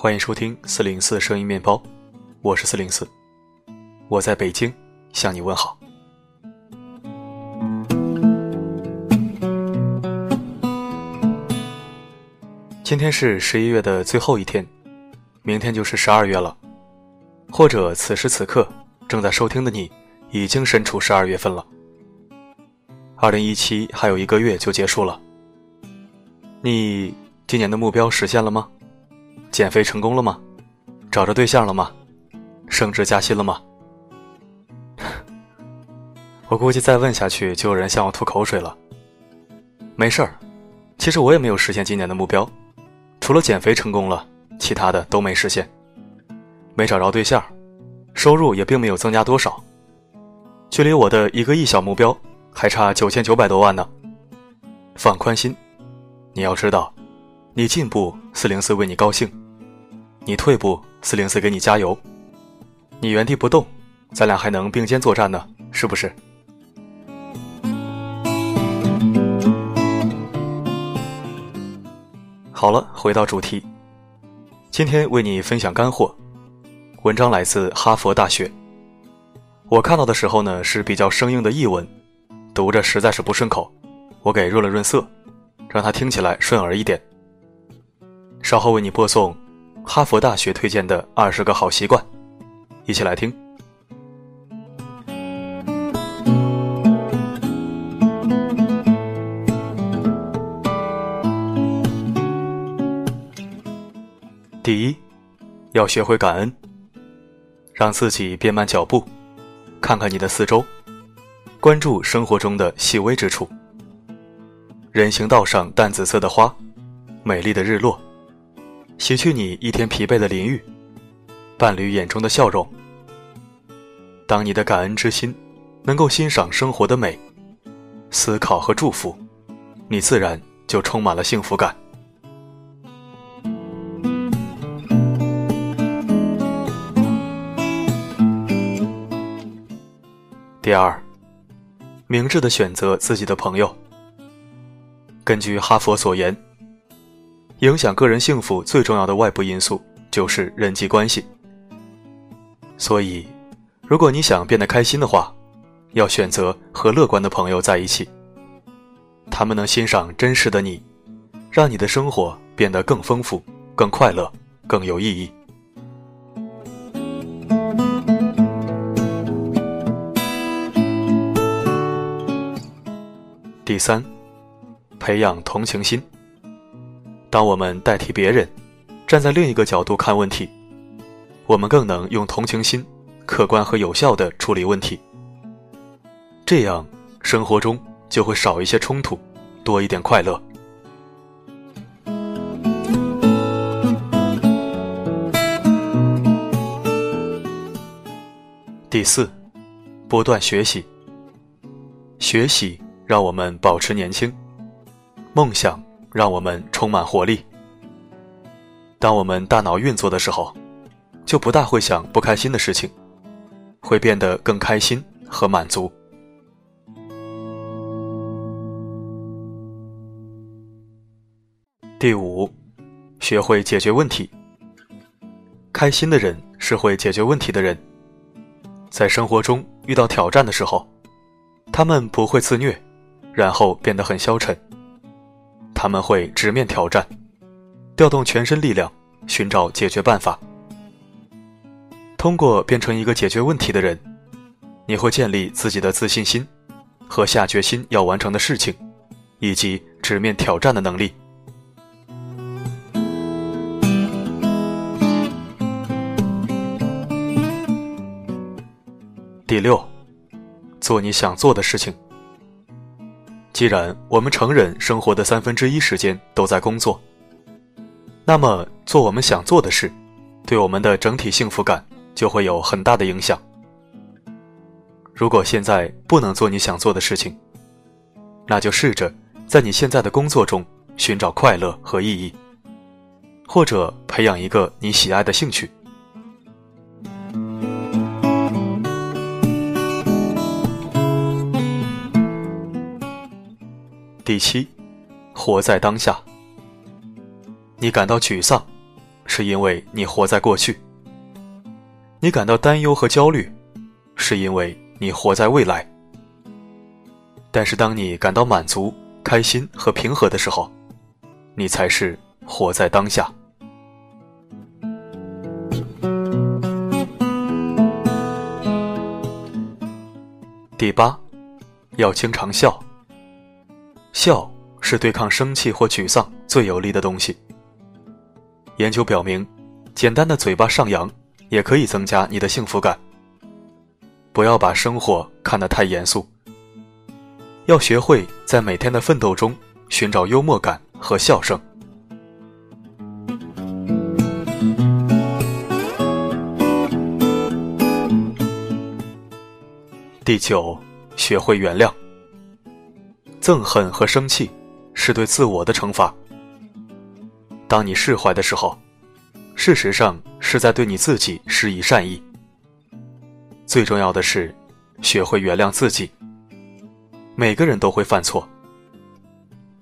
欢迎收听四零四声音面包，我是四零四，我在北京向你问好。今天是十一月的最后一天，明天就是十二月了。或者此时此刻正在收听的你，已经身处十二月份了。二零一七还有一个月就结束了，你今年的目标实现了吗？减肥成功了吗？找着对象了吗？升职加薪了吗？我估计再问下去就有人向我吐口水了。没事儿，其实我也没有实现今年的目标。除了减肥成功了，其他的都没实现，没找着对象，收入也并没有增加多少，距离我的一个亿小目标还差九千九百多万呢。放宽心，你要知道，你进步四零四为你高兴，你退步四零四给你加油，你原地不动，咱俩还能并肩作战呢，是不是？好了，回到主题，今天为你分享干货。文章来自哈佛大学。我看到的时候呢是比较生硬的译文，读着实在是不顺口，我给润了润色，让它听起来顺耳一点。稍后为你播送哈佛大学推荐的二十个好习惯，一起来听。第一，要学会感恩，让自己变慢脚步，看看你的四周，关注生活中的细微之处。人行道上淡紫色的花，美丽的日落，洗去你一天疲惫的淋浴，伴侣眼中的笑容。当你的感恩之心能够欣赏生活的美，思考和祝福，你自然就充满了幸福感。第二，明智的选择自己的朋友。根据哈佛所言，影响个人幸福最重要的外部因素就是人际关系。所以，如果你想变得开心的话，要选择和乐观的朋友在一起。他们能欣赏真实的你，让你的生活变得更丰富、更快乐、更有意义。第三，培养同情心。当我们代替别人，站在另一个角度看问题，我们更能用同情心，客观和有效的处理问题。这样，生活中就会少一些冲突，多一点快乐。第四，不断学习。学习。让我们保持年轻，梦想让我们充满活力。当我们大脑运作的时候，就不大会想不开心的事情，会变得更开心和满足。第五，学会解决问题。开心的人是会解决问题的人，在生活中遇到挑战的时候，他们不会自虐。然后变得很消沉。他们会直面挑战，调动全身力量，寻找解决办法。通过变成一个解决问题的人，你会建立自己的自信心，和下决心要完成的事情，以及直面挑战的能力。第六，做你想做的事情。既然我们承认生活的三分之一时间都在工作，那么做我们想做的事，对我们的整体幸福感就会有很大的影响。如果现在不能做你想做的事情，那就试着在你现在的工作中寻找快乐和意义，或者培养一个你喜爱的兴趣。第七，活在当下。你感到沮丧，是因为你活在过去；你感到担忧和焦虑，是因为你活在未来。但是，当你感到满足、开心和平和的时候，你才是活在当下。第八，要经常笑。笑是对抗生气或沮丧最有力的东西。研究表明，简单的嘴巴上扬也可以增加你的幸福感。不要把生活看得太严肃，要学会在每天的奋斗中寻找幽默感和笑声。第九，学会原谅。憎恨和生气是对自我的惩罚。当你释怀的时候，事实上是在对你自己施以善意。最重要的是，学会原谅自己。每个人都会犯错，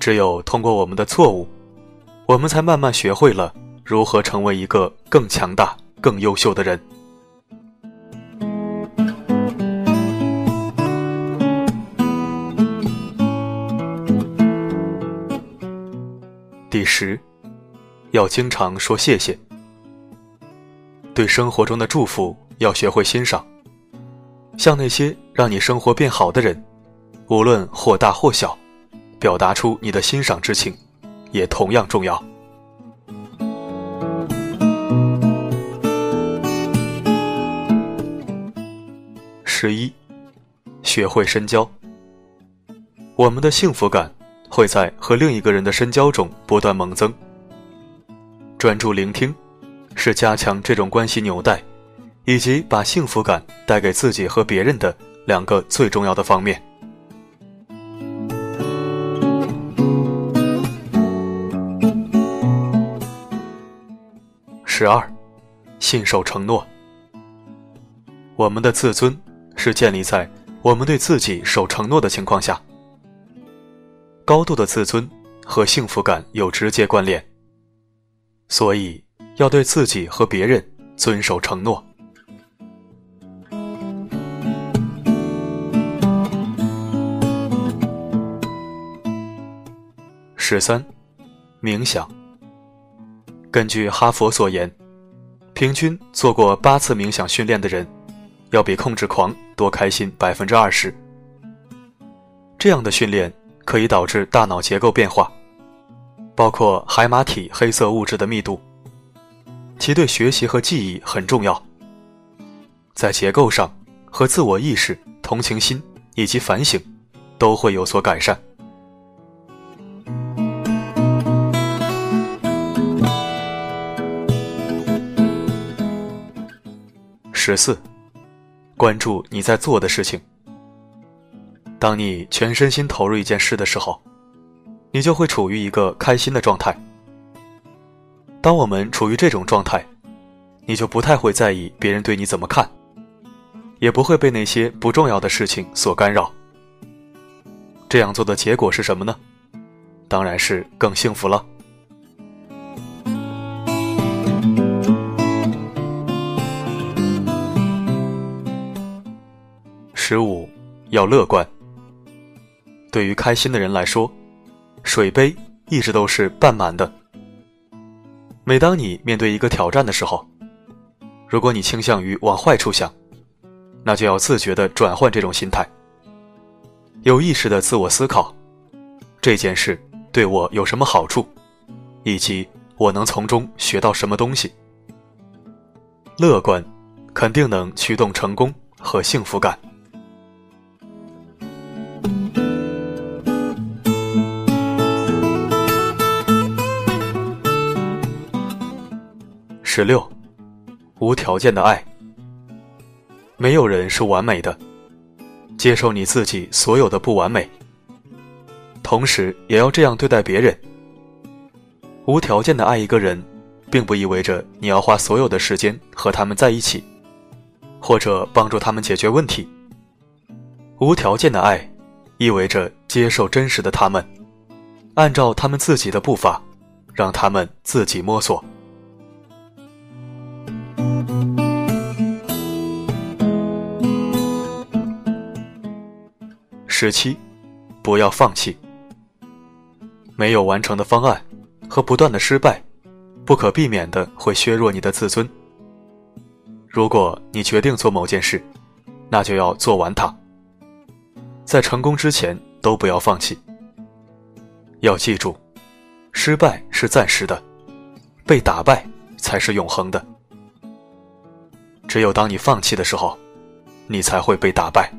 只有通过我们的错误，我们才慢慢学会了如何成为一个更强大、更优秀的人。第十，要经常说谢谢。对生活中的祝福要学会欣赏，向那些让你生活变好的人，无论或大或小，表达出你的欣赏之情，也同样重要。十一，学会深交。我们的幸福感。会在和另一个人的深交中不断猛增。专注聆听，是加强这种关系纽带，以及把幸福感带给自己和别人的两个最重要的方面。十二，信守承诺。我们的自尊是建立在我们对自己守承诺的情况下。高度的自尊和幸福感有直接关联，所以要对自己和别人遵守承诺。十三，冥想。根据哈佛所言，平均做过八次冥想训练的人，要比控制狂多开心百分之二十。这样的训练。可以导致大脑结构变化，包括海马体黑色物质的密度，其对学习和记忆很重要。在结构上和自我意识、同情心以及反省都会有所改善。十四，关注你在做的事情。当你全身心投入一件事的时候，你就会处于一个开心的状态。当我们处于这种状态，你就不太会在意别人对你怎么看，也不会被那些不重要的事情所干扰。这样做的结果是什么呢？当然是更幸福了。十五，要乐观。对于开心的人来说，水杯一直都是半满的。每当你面对一个挑战的时候，如果你倾向于往坏处想，那就要自觉地转换这种心态，有意识地自我思考，这件事对我有什么好处，以及我能从中学到什么东西。乐观，肯定能驱动成功和幸福感。十六，无条件的爱。没有人是完美的，接受你自己所有的不完美，同时也要这样对待别人。无条件的爱一个人，并不意味着你要花所有的时间和他们在一起，或者帮助他们解决问题。无条件的爱，意味着接受真实的他们，按照他们自己的步伐，让他们自己摸索。十七，不要放弃。没有完成的方案和不断的失败，不可避免的会削弱你的自尊。如果你决定做某件事，那就要做完它。在成功之前都不要放弃。要记住，失败是暂时的，被打败才是永恒的。只有当你放弃的时候，你才会被打败。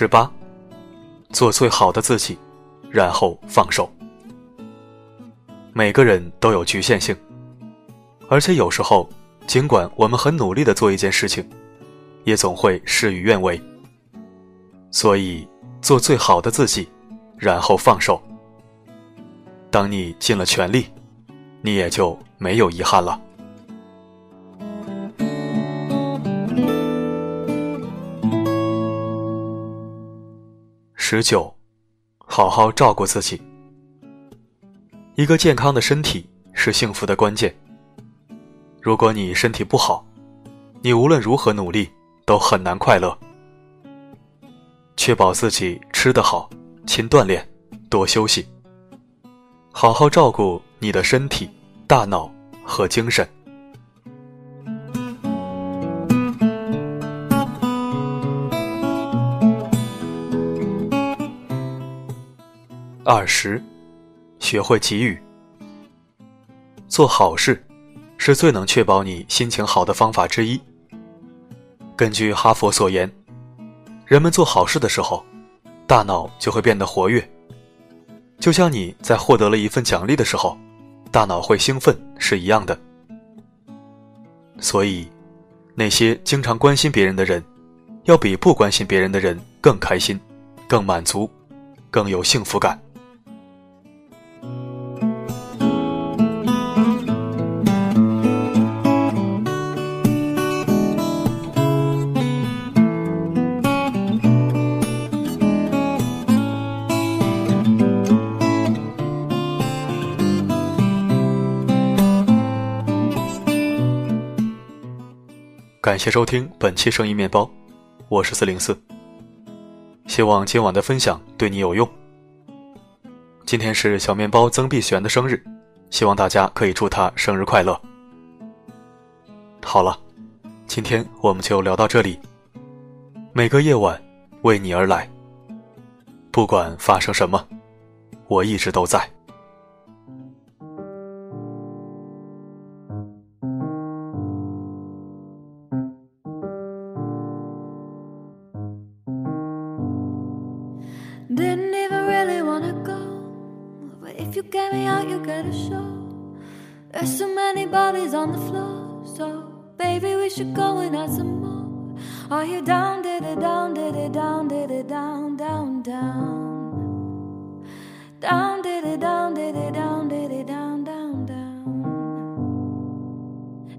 十八，做最好的自己，然后放手。每个人都有局限性，而且有时候，尽管我们很努力的做一件事情，也总会事与愿违。所以，做最好的自己。然后放手。当你尽了全力，你也就没有遗憾了。十九，好好照顾自己。一个健康的身体是幸福的关键。如果你身体不好，你无论如何努力都很难快乐。确保自己吃得好。勤锻炼，多休息，好好照顾你的身体、大脑和精神。二十，学会给予。做好事，是最能确保你心情好的方法之一。根据哈佛所言，人们做好事的时候。大脑就会变得活跃，就像你在获得了一份奖励的时候，大脑会兴奋是一样的。所以，那些经常关心别人的人，要比不关心别人的人更开心、更满足、更有幸福感。感谢收听本期声音面包，我是四零四。希望今晚的分享对你有用。今天是小面包曾碧璇的生日，希望大家可以祝他生日快乐。好了，今天我们就聊到这里。每个夜晚为你而来，不管发生什么，我一直都在。There's so many bodies on the floor, so baby, we should go and add some more. Are you down, did it, down, did it, down, did it, down, down, down? Down, did it, down, did it, down, did it, down, down, down.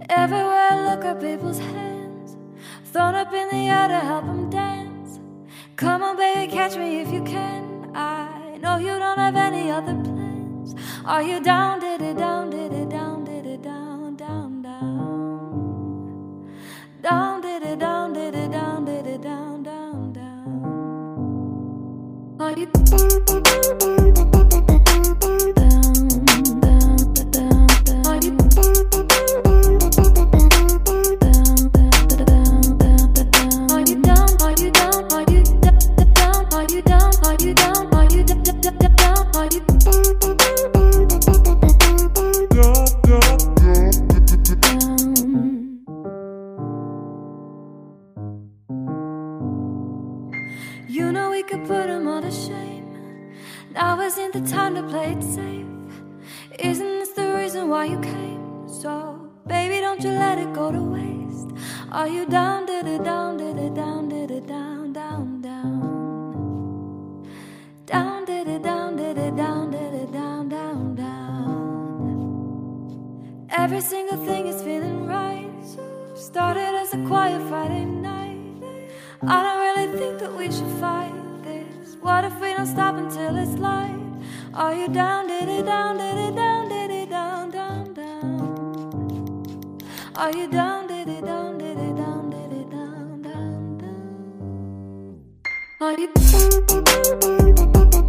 Everywhere I look at people's hands, thrown up in the air to help them dance. Come on, baby, catch me if you can. I know you don't have any other plans. Are you down, did it, down, did it, down? down, did it down, did it down, did it down, down, down. Are you? Every single thing is feeling right. Started as a quiet Friday night. I don't really think that we should fight this. What if we don't stop until it's light? Are you down, did it down, did it down, did it down, down, down? Are you down, diddy, down, diddy, down, diddy, down, down, down? Are you down, down,